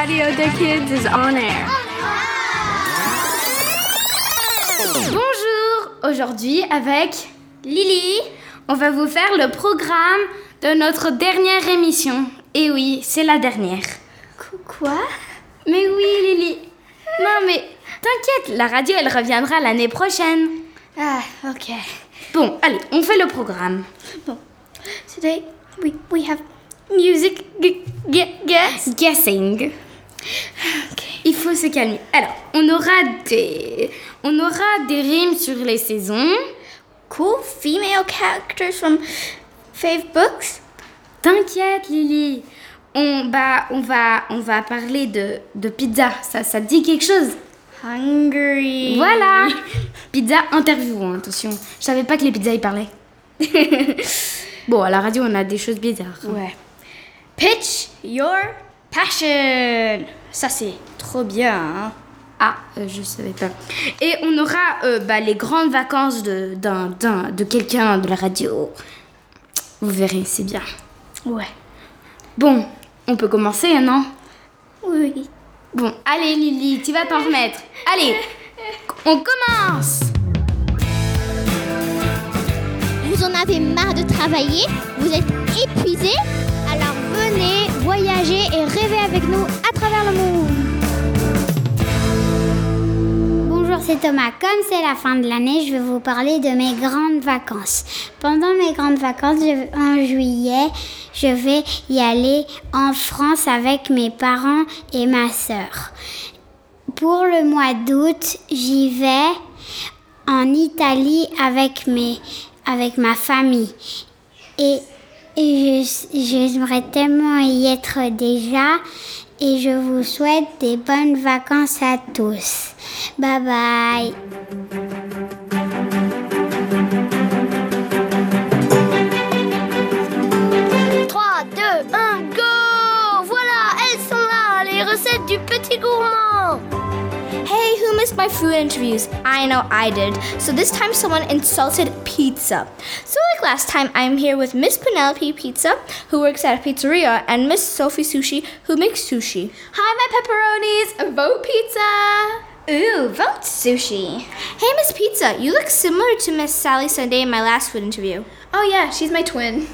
Radio the Kids is on air. Bonjour, aujourd'hui avec Lily, on va vous faire le programme de notre dernière émission. Et oui, c'est la dernière. Quoi? Mais oui, Lily. Non, mais t'inquiète, la radio, elle reviendra l'année prochaine. Ah, ok. Bon, allez, on fait le programme. Bon. Today we, we have music g- Guessing. Il faut se calmer. Alors, on aura des, on aura des rimes sur les saisons. Cool female characters from fave books. T'inquiète, Lily. On, bah, on, va, on va parler de, de pizza. Ça, ça te dit quelque chose? Hungry. Voilà Pizza interview, hein, attention. Je savais pas que les pizzas y parlaient. bon, à la radio, on a des choses bizarres. Ouais. Pitch your passion. Ça c'est trop bien. Hein? Ah, euh, je savais pas. Et on aura euh, bah, les grandes vacances de, d'un, d'un- de quelqu'un de la radio. Vous verrez, c'est bien. Ouais. Bon, on peut commencer, non? Oui. Bon, allez Lily, tu vas t'en remettre. Allez, on commence Vous en avez marre de travailler Vous êtes épuisé Alors venez voyager et rêver avec nous à travers le monde. Bonjour, c'est Thomas. Comme c'est la fin de l'année, je vais vous parler de mes grandes vacances. Pendant mes grandes vacances, en juillet, je vais y aller en France avec mes parents et ma sœur. Pour le mois d'août, j'y vais en Italie avec, mes, avec ma famille. Et, j'aimerais tellement y être déjà. Et je vous souhaite des bonnes vacances à tous. Bye bye. My food interviews? I know I did. So this time someone insulted pizza. So like last time, I'm here with Miss Penelope Pizza, who works at a pizzeria, and Miss Sophie Sushi, who makes sushi. Hi, my pepperonis. Vote pizza. Ooh, vote sushi. Hey, Miss Pizza, you look similar to Miss Sally Sunday in my last food interview. Oh, yeah, she's my twin.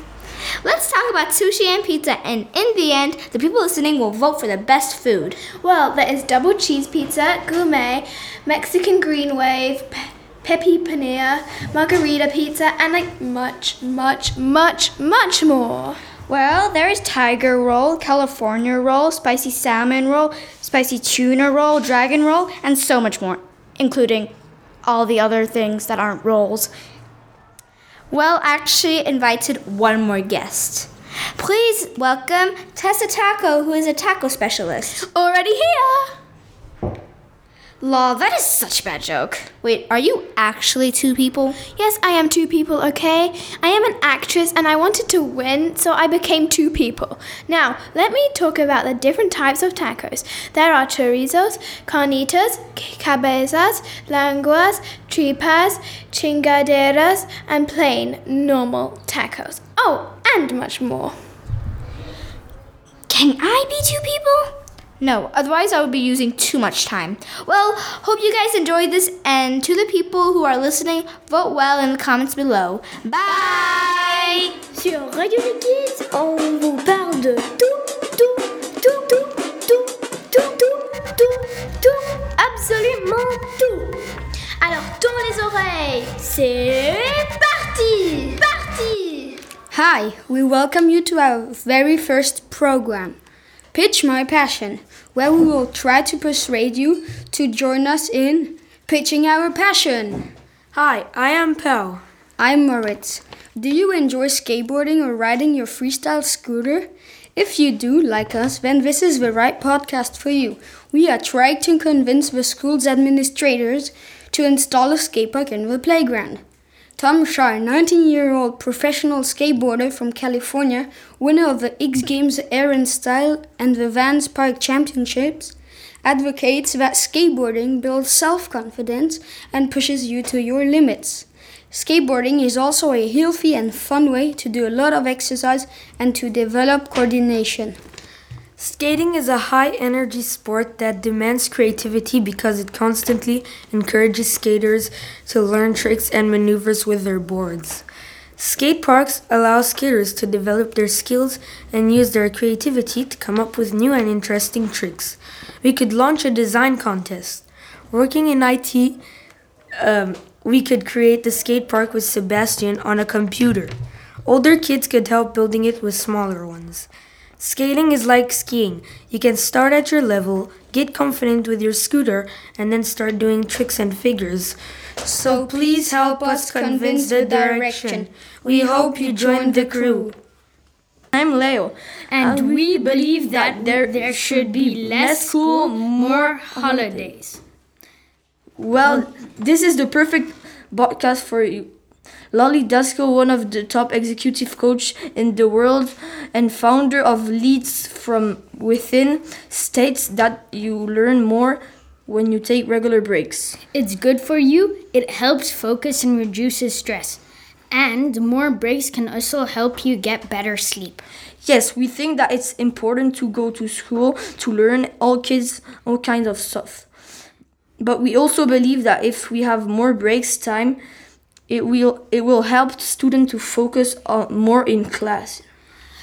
Let's talk about sushi and pizza, and in the end, the people listening will vote for the best food. Well, there is double cheese pizza, gourmet, Mexican green wave, pe- peppy paneer, margarita pizza, and like much, much, much, much more. Well, there is tiger roll, California roll, spicy salmon roll, spicy tuna roll, dragon roll, and so much more, including all the other things that aren't rolls. Well, actually invited one more guest. Please welcome Tessa Taco, who is a taco specialist. Already here! Law, that is such a bad joke. Wait, are you actually two people? Yes, I am two people, okay? I am an actress and I wanted to win, so I became two people. Now, let me talk about the different types of tacos. There are chorizos, carnitas, cabezas, languas, tripas, chingaderas, and plain, normal tacos. Oh, and much more. Can I be two people? No, otherwise I would be using too much time. Well, hope you guys enjoyed this, and to the people who are listening, vote well in the comments below. Bye! Sur Radio des Kids, on vous parle de tout, tout, tout, tout, tout, tout, tout, tout, tout, absolument tout. Alors tourne les oreilles, c'est parti, parti. Hi, we welcome you to our very first program, Pitch My Passion, where we will try to persuade you to join us in pitching our passion. Hi, I am Pel. I'm Moritz. Do you enjoy skateboarding or riding your freestyle scooter? If you do, like us, then this is the right podcast for you. We are trying to convince the school's administrators to install a skate park in the playground. Tom Schaar, 19 year old professional skateboarder from California, winner of the X Games Air and Style and the Vans Park Championships, advocates that skateboarding builds self confidence and pushes you to your limits. Skateboarding is also a healthy and fun way to do a lot of exercise and to develop coordination. Skating is a high energy sport that demands creativity because it constantly encourages skaters to learn tricks and maneuvers with their boards. Skate parks allow skaters to develop their skills and use their creativity to come up with new and interesting tricks. We could launch a design contest. Working in IT, um, we could create the skate park with Sebastian on a computer. Older kids could help building it with smaller ones. Skating is like skiing. You can start at your level, get confident with your scooter, and then start doing tricks and figures. So please help us convince the direction. We hope you join the crew. I'm Leo, and we believe that there, there should be less school, more holidays. Well, this is the perfect podcast for you. Lolly Daskal, one of the top executive coach in the world and founder of Leads from Within, states that you learn more when you take regular breaks. It's good for you, it helps focus and reduces stress. And more breaks can also help you get better sleep. Yes, we think that it's important to go to school to learn all kids all kinds of stuff. But we also believe that if we have more breaks time, it will it will help students to focus on more in class.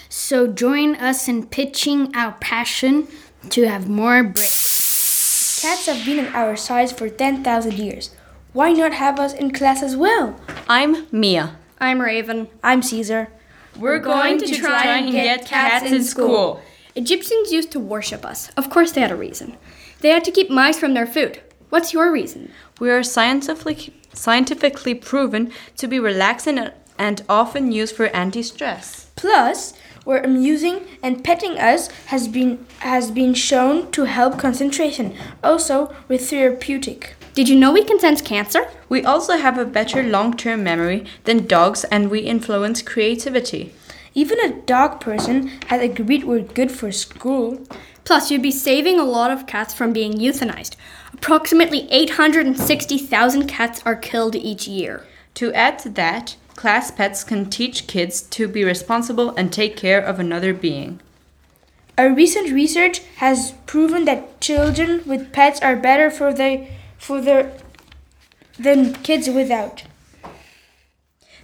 So join us in pitching our passion to have more breaks. Cats have been in our size for 10,000 years. Why not have us in class as well? I'm Mia. I'm Raven. I'm Caesar. We're going to try and get cats in school. Egyptians used to worship us. Of course, they had a reason. They had to keep mice from their food. What's your reason? We are scientifically, scientifically proven to be relaxing and often used for anti stress. Plus, we're amusing and petting us has been has been shown to help concentration, also with therapeutic. Did you know we can sense cancer? We also have a better long term memory than dogs and we influence creativity. Even a dog person has agreed we're good for school. Plus, you'd be saving a lot of cats from being euthanized. Approximately 860,000 cats are killed each year. To add to that, class pets can teach kids to be responsible and take care of another being. A recent research has proven that children with pets are better for their for their than kids without.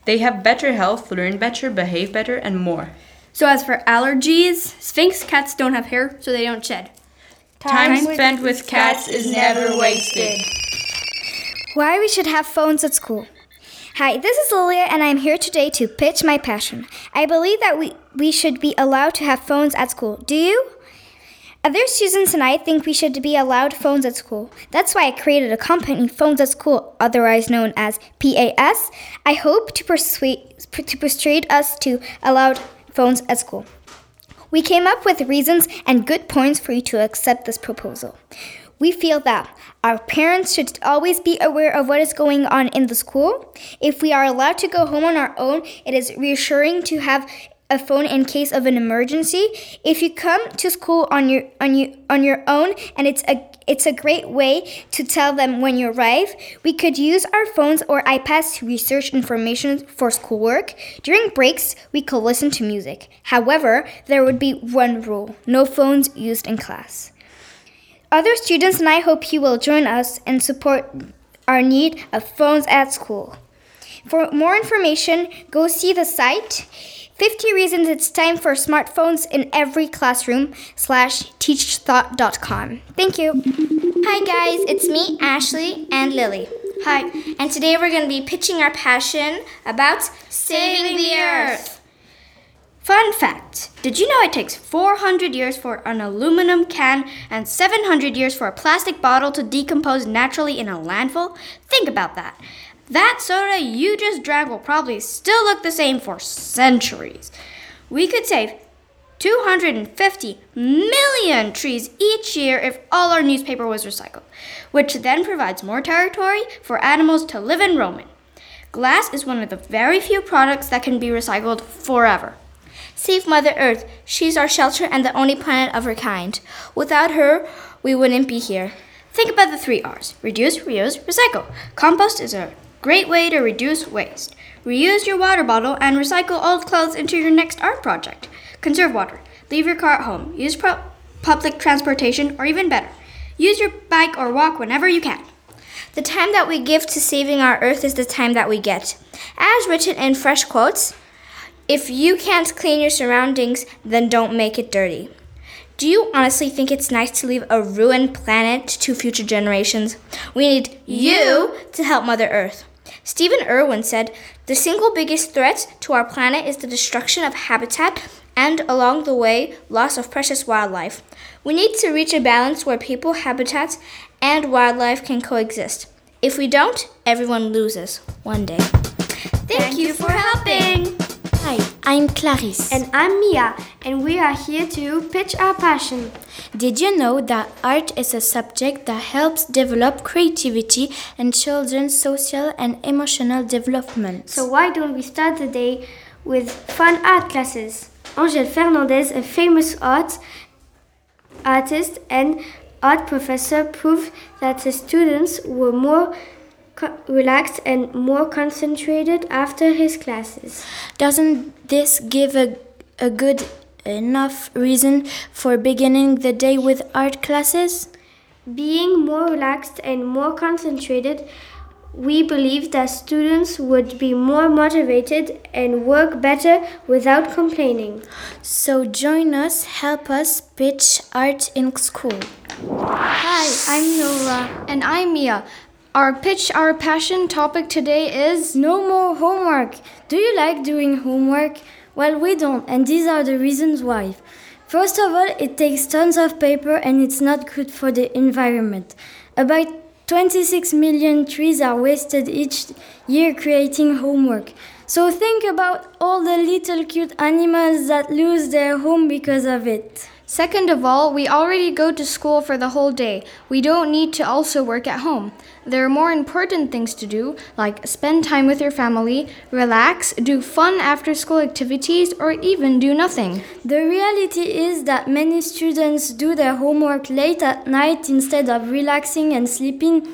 They have better health, learn better, behave better, and more. So, as for allergies, Sphynx cats don't have hair, so they don't shed. Time, Time spent with cats is never wasted. Why we should have phones at school. Hi, this is Lilia, and I'm here today to pitch my passion. I believe that we, we should be allowed to have phones at school. Do you? Other students and I think we should be allowed phones at school. That's why I created a company, Phones at School, otherwise known as PAS. I hope to persuade to persuade us to allow phones at school. We came up with reasons and good points for you to accept this proposal. We feel that our parents should always be aware of what is going on in the school. If we are allowed to go home on our own, it is reassuring to have a phone in case of an emergency. If you come to school on your on you on your own and it's a it's a great way to tell them when you arrive. We could use our phones or iPads to research information for schoolwork. During breaks, we could listen to music. However, there would be one rule no phones used in class. Other students and I hope you will join us and support our need of phones at school. For more information, go see the site 50 reasons it's time for smartphones in every classroom slash teachthought.com. Thank you. Hi guys, it's me, Ashley, and Lily. Hi. And today we're going to be pitching our passion about saving the earth. Fun fact Did you know it takes 400 years for an aluminum can and 700 years for a plastic bottle to decompose naturally in a landfill? Think about that. That soda you just drank will probably still look the same for centuries. We could save 250 million trees each year if all our newspaper was recycled, which then provides more territory for animals to live and roam in. Glass is one of the very few products that can be recycled forever. Save Mother Earth. She's our shelter and the only planet of her kind. Without her, we wouldn't be here. Think about the three R's reduce, reuse, recycle. Compost is a great way to reduce waste. Reuse your water bottle and recycle old clothes into your next art project. Conserve water. Leave your car at home. Use, pro- public transportation, or even better, use your bike or walk whenever you can. The time that we give to saving our earth is the time that we get. As written in fresh quotes, if you can't clean your surroundings, then don't make it dirty. Do you honestly think it's nice to leave a ruined planet to future generations? We need you to help Mother Earth. Stephen Irwin said, The single biggest threat to our planet is the destruction of habitat and, along the way, loss of precious wildlife. We need to reach a balance where people, habitats, and wildlife can coexist. If we don't, everyone loses one day. Thank, you for helping. Hi, I'm Clarisse. And I'm Mia, and we are here to pitch our passion. Did you know that art is a subject that helps develop creativity and children's social and emotional development? So why don't we start the day with fun art classes? Angel Fernandez, a famous art artist and art professor, proved that the students were more relaxed and more concentrated after his classes. Doesn't this give a, a good enough reason for beginning the day with art classes? Being more relaxed and more concentrated, we believe that students would be more motivated and work better without complaining. So join us, help us pitch art in school. Hi, I'm Nora. And I'm Mia. Our pitch our passion topic today is no more homework. Do you like doing homework? Well, we don't, and these are the reasons why. First of all, it takes tons of paper and it's not good for the environment. About 26 million trees are wasted each year creating homework. So think about all the little cute animals that lose their home because of it. Second of all, we already go to school for the whole day. We don't need to also work at home. There are more important things to do, like spend time with your family, relax, do fun after school activities, or even do nothing. The reality is that many students do their homework late at night instead of relaxing and sleeping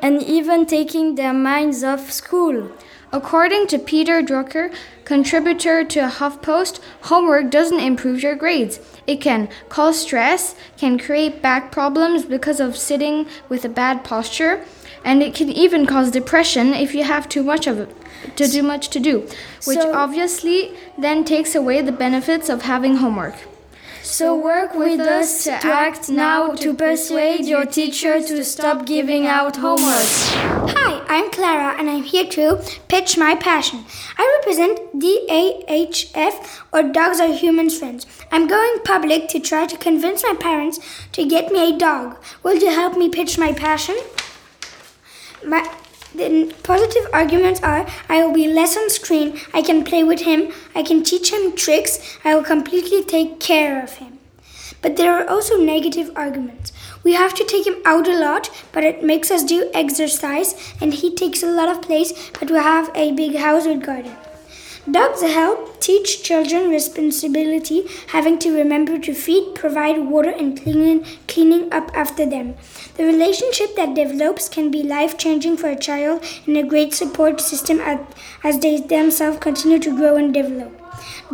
and even taking their minds off school. According to Peter Drucker, contributor to a HuffPost, homework doesn't improve your grades. It can cause stress, can create back problems because of sitting with a bad posture, and it can even cause depression if you have too much of it to do much to do, which So- obviously then takes away the benefits of having homework. So work with us to act now to persuade your teacher to stop giving out homework. Hi, I'm Clara and I'm here to pitch my passion. I represent DAHF or Dogs Are Humans Friends. I'm going public to try to convince my parents to get me a dog. Will you help me pitch my passion? My the positive arguments are I will be less on screen, I can play with him, I can teach him tricks, I will completely take care of him. But there are also negative arguments. We have to take him out a lot, but it makes us do exercise, and he takes a lot of place, but we have a big house with garden. Dogs help teach children responsibility, having to remember to feed, provide water, and cleaning, cleaning up after them. The relationship that develops can be life changing for a child and a great support system as, as they themselves continue to grow and develop.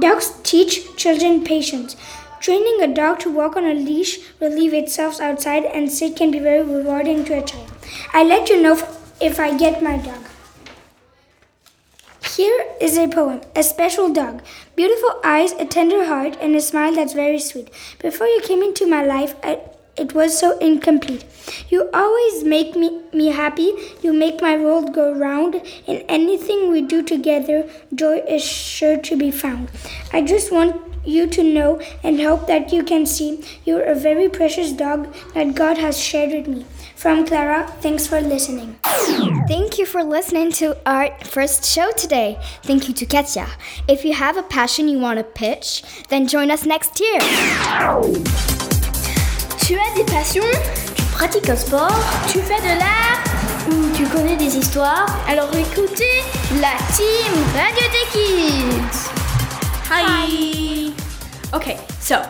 Dogs teach children patience. Training a dog to walk on a leash, relieve itself outside, and sit can be very rewarding to a child. I let you know if I get my dog. Here is a poem A Special Dog. Beautiful eyes, a tender heart, and a smile that's very sweet. Before you came into my life, I, it was so incomplete. You always make me, me happy. You make my world go round. In anything we do together, joy is sure to be found. I just want you to know and hope that you can see you're a very precious dog that God has shared with me. From Clara, thanks for listening. Thank you for listening to our first show today. Thank you to Ketya. If you have a passion you want to pitch, then join us next year. Tu as des passions Tu pratiques un sport Tu fais de l'art Ou tu connais des histoires Alors écoutez la team Radio des Kids Hi. Okay, so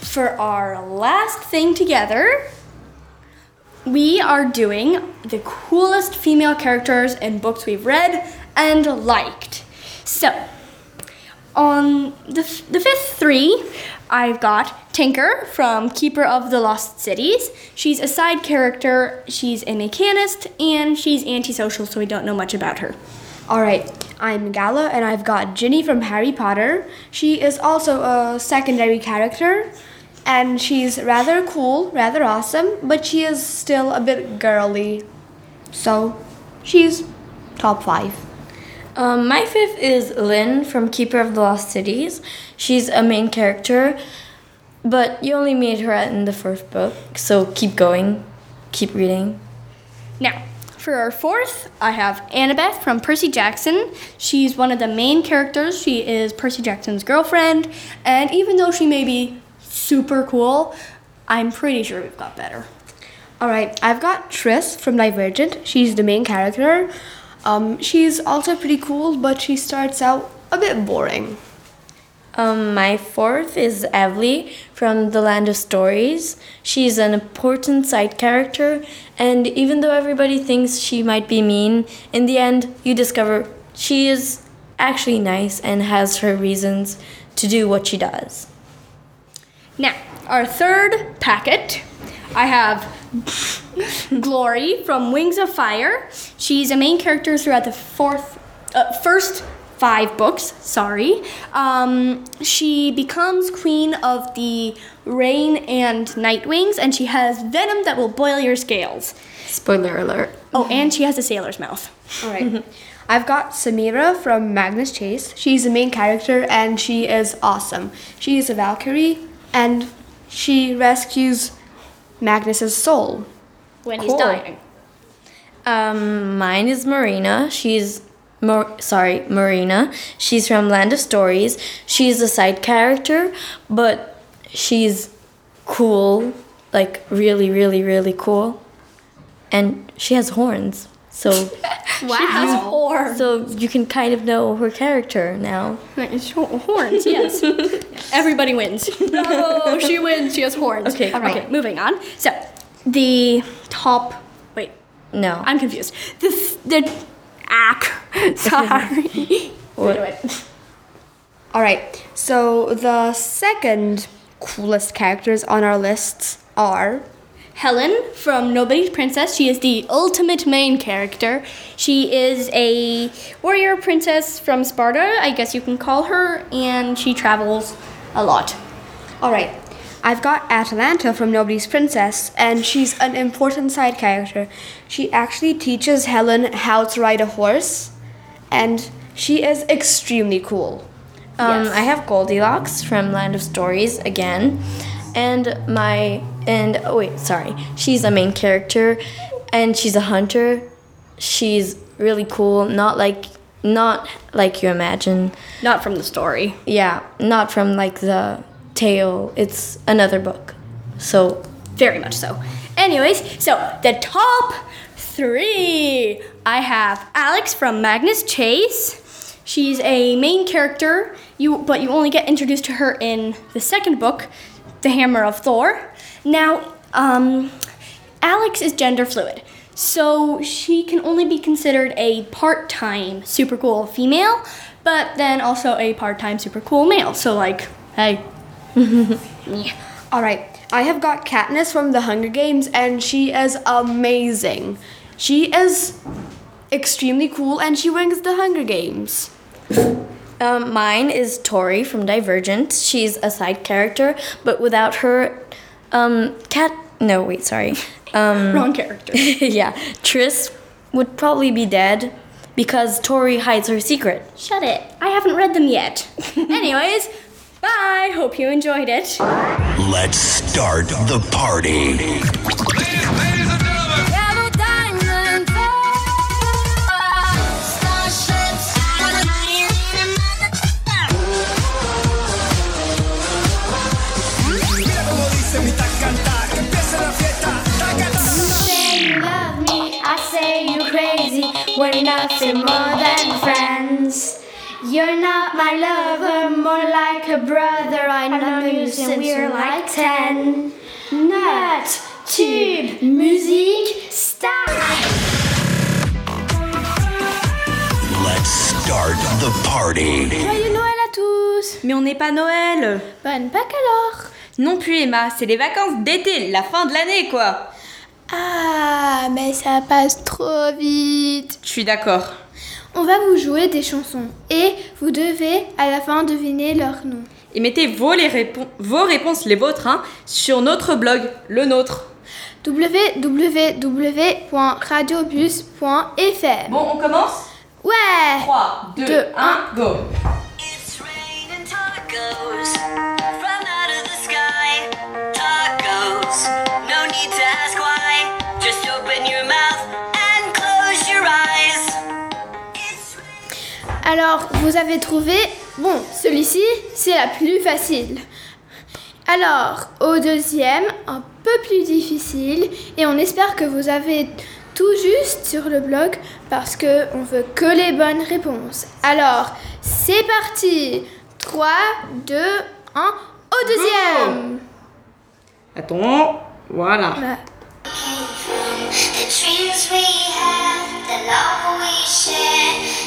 for our last thing together, we are doing the coolest female characters in books we've read and liked. So, on the, f- the fifth three, I've got Tinker from Keeper of the Lost Cities. She's a side character, she's a mechanist, and she's antisocial, so we don't know much about her. All right, I'm Galya, and I've got Ginny from Harry Potter. She is also a secondary character, and she's rather cool, rather awesome, but she is still a bit girly. So, she's top five. Um, my fifth is Lynn from Keeper of the Lost Cities. She's a main character, but you only meet her in the first book, so keep going, keep reading. Now, for our fourth, I have Annabeth from Percy Jackson. She's one of the main characters. She is Percy Jackson's girlfriend, and even though she may be super cool, I'm pretty sure we've got better. All right, I've got Tris from Divergent. She's the main character. Um, she's also pretty cool, but she starts out a bit boring. Um, my fourth is Evely from The Land of Stories. She's an important side character, and even though everybody thinks she might be mean, in the end, you discover she is actually nice and has her reasons to do what she does. Now, our third packet, I have Glory from Wings of Fire. She's a main character throughout the fourth, uh, first five books. Sorry. Um, she becomes queen of the Rain and Night Wings, and she has venom that will boil your scales. Spoiler alert. Oh, and she has a sailor's mouth. All right. I've got Samirah from Magnus Chase. She's the main character and she is awesome. She is a Valkyrie and she rescues Magnus's soul. When Cool. he's dying. Um, mine is Marina. She's Mar- sorry, Marina. She's from Land of Stories. She's a side character, but she's cool, like really, really, really cool. And she has horns. So Wow. She has horns. So you can kind of know her character now. Horns, yes. Everybody wins. Bravo, she wins. She has horns. Okay, All right, cool. moving on. So, the top. Wait, No. I'm confused. The the ah, ack. Sorry. What? All right. So the second coolest characters on our lists are Helen from Nobody's Princess. She is the ultimate main character. She is a warrior princess from Sparta, I guess you can call her, and she travels a lot. All right. I've got Atalanta from Nobody's Princess, and she's an important side character. She actually teaches Helen how to ride a horse, and she is extremely cool. Um, I have Goldilocks from Land of Stories again, and my and oh wait, sorry, she's a main character, and she's a hunter. She's really cool, not like not like you imagine. Not from the story. Yeah, not from like the tale. It's another book. So Very much so. Anyways, so the top three I have Alex from Magnus Chase. She's a main character, you but you only get introduced to her in the second book, The Hammer of Thor. Now, um, Alex is gender fluid, so she can only be considered a part-time super cool female, but then also a part-time super cool male. So like, hey, All right. I have got Katniss from The Hunger Games, and she is amazing. She is extremely cool, and she wins the Hunger Games. Um, mine is Tori from Divergent. She's a side character, but without her, um, Cat. No, wait, sorry. Um, wrong character. yeah, Tris would probably be dead because Tori hides her secret. Shut it. I haven't read them yet. Anyways, bye. Hope you enjoyed it. Let's start the party. A brother. I know you since we're like ten. Nut, tube, musique, start. Let's start the party. Joyeux Noël à tous. Mais on n'est pas Noël. Bonne Pâques alors. Non plus Emma, c'est les vacances d'été, la fin de l'année quoi. Ah, mais ça passe trop vite. Je suis d'accord. On va vous jouer des chansons et vous devez à la fin deviner leur nom. Et mettez vos, les répon- vos réponses, les vôtres, hein, sur notre blog, le nôtre. www.radiobus.fr Bon, on commence? Ouais 3, 2, Deux, 1, go Tacos from out of the sky. Tacos, no need to ask why. Just open your mouth Alors, vous avez trouvé? Bon, celui-ci, c'est la plus facile. Alors, au deuxième, un peu plus difficile, et on espère que vous avez tout juste sur le blog parce que on veut que les bonnes réponses. Alors, c'est parti 3, 2, 1, au deuxième Attends, voilà. Voilà. The dreams we have, the love we share,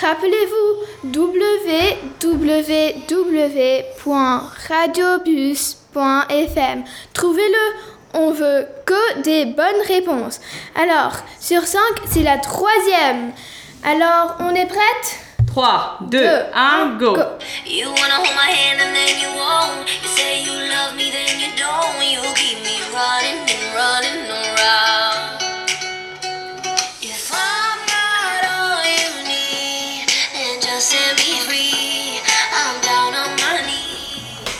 Rappelez-vous www.radiobus.fm. Trouvez-le, on veut que des bonnes réponses. Alors, sur 5, c'est la troisième. Alors, on est prête 3, 2, 1, go. You wanna hold my hand and then you won't. You say you love me, then you don't. You keep me running and running around. If I'm not all you need, then just set me free. I'm down on my knees.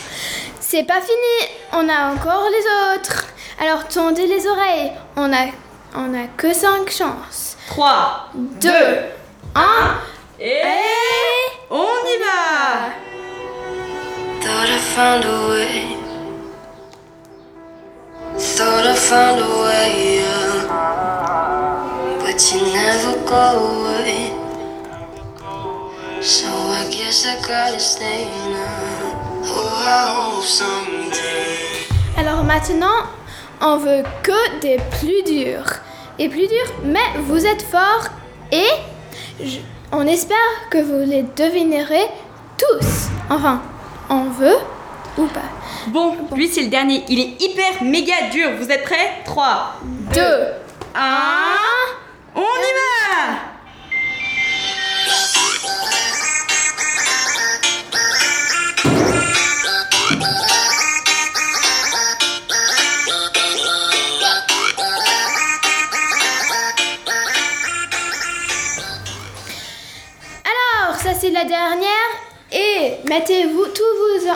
C'est pas fini, on a encore les autres. Alors, tendez les oreilles. On a, on a que 5 chances. 3, 2, 1, et on y va Thought I found a way. Thought I found a way, yeah. But you never go away. So I guess I gotta stay now. Oh, I hope someday. Alors maintenant, on veut que des plus durs. Et plus durs, mais vous êtes forts et je- on espère que vous les devinerez tous. Enfin, on veut ou pas. Bon, lui c'est le dernier, il est hyper méga dur. Vous êtes prêts? 3, 2, 1, on y va c'est la dernière. Et mettez-vous tous vos,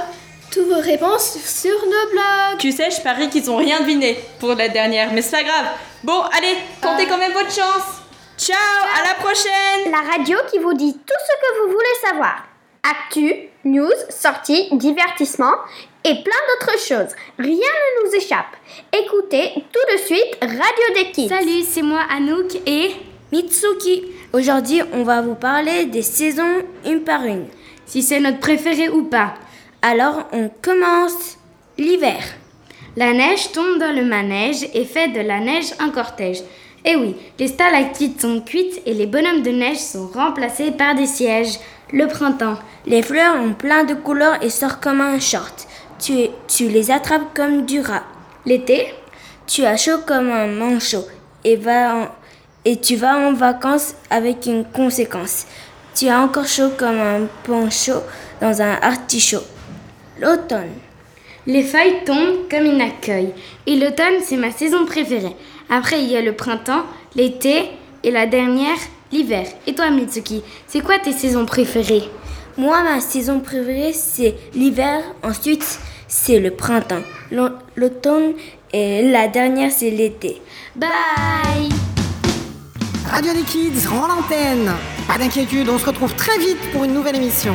tous vos réponses sur nos blogs. Tu sais, je parie qu'ils ont rien deviné pour la dernière, mais c'est pas grave. Bon, allez, tentez quand même votre chance. Ciao, à la prochaine La radio qui vous dit tout ce que vous voulez savoir. Actu, news, sorties, divertissement et plein d'autres choses. Rien ne nous échappe. Écoutez tout de suite Radio des Kids. Salut, c'est moi Anouk et Mitsuki. Aujourd'hui, on va vous parler des saisons une par une. Si c'est notre préféré ou pas. Alors, on commence l'hiver. La neige tombe dans le manège et fait de la neige un cortège. Et oui, les stalactites sont cuites et les bonhommes de neige sont remplacés par des sièges. Le printemps. Les fleurs ont plein de couleurs et sortent comme un short. Tu, tu les attrapes comme du rat. L'été. Tu as chaud comme un manchot et, va en- et tu vas en vacances avec une conséquence. Tu as encore chaud comme un poncho dans un artichaut. L'automne. Les feuilles tombent comme une accueil. Et l'automne, c'est ma saison préférée. Après, il y a le printemps, l'été et la dernière, l'hiver. Et toi, Mitsuki, c'est quoi tes saisons préférées? Moi, ma saison préférée, c'est l'hiver. Ensuite, c'est le printemps. L'au- L'automne et la dernière, c'est l'été. Bye Radio des Kids rend l'antenne. Pas d'inquiétude, on se retrouve très vite pour une nouvelle émission.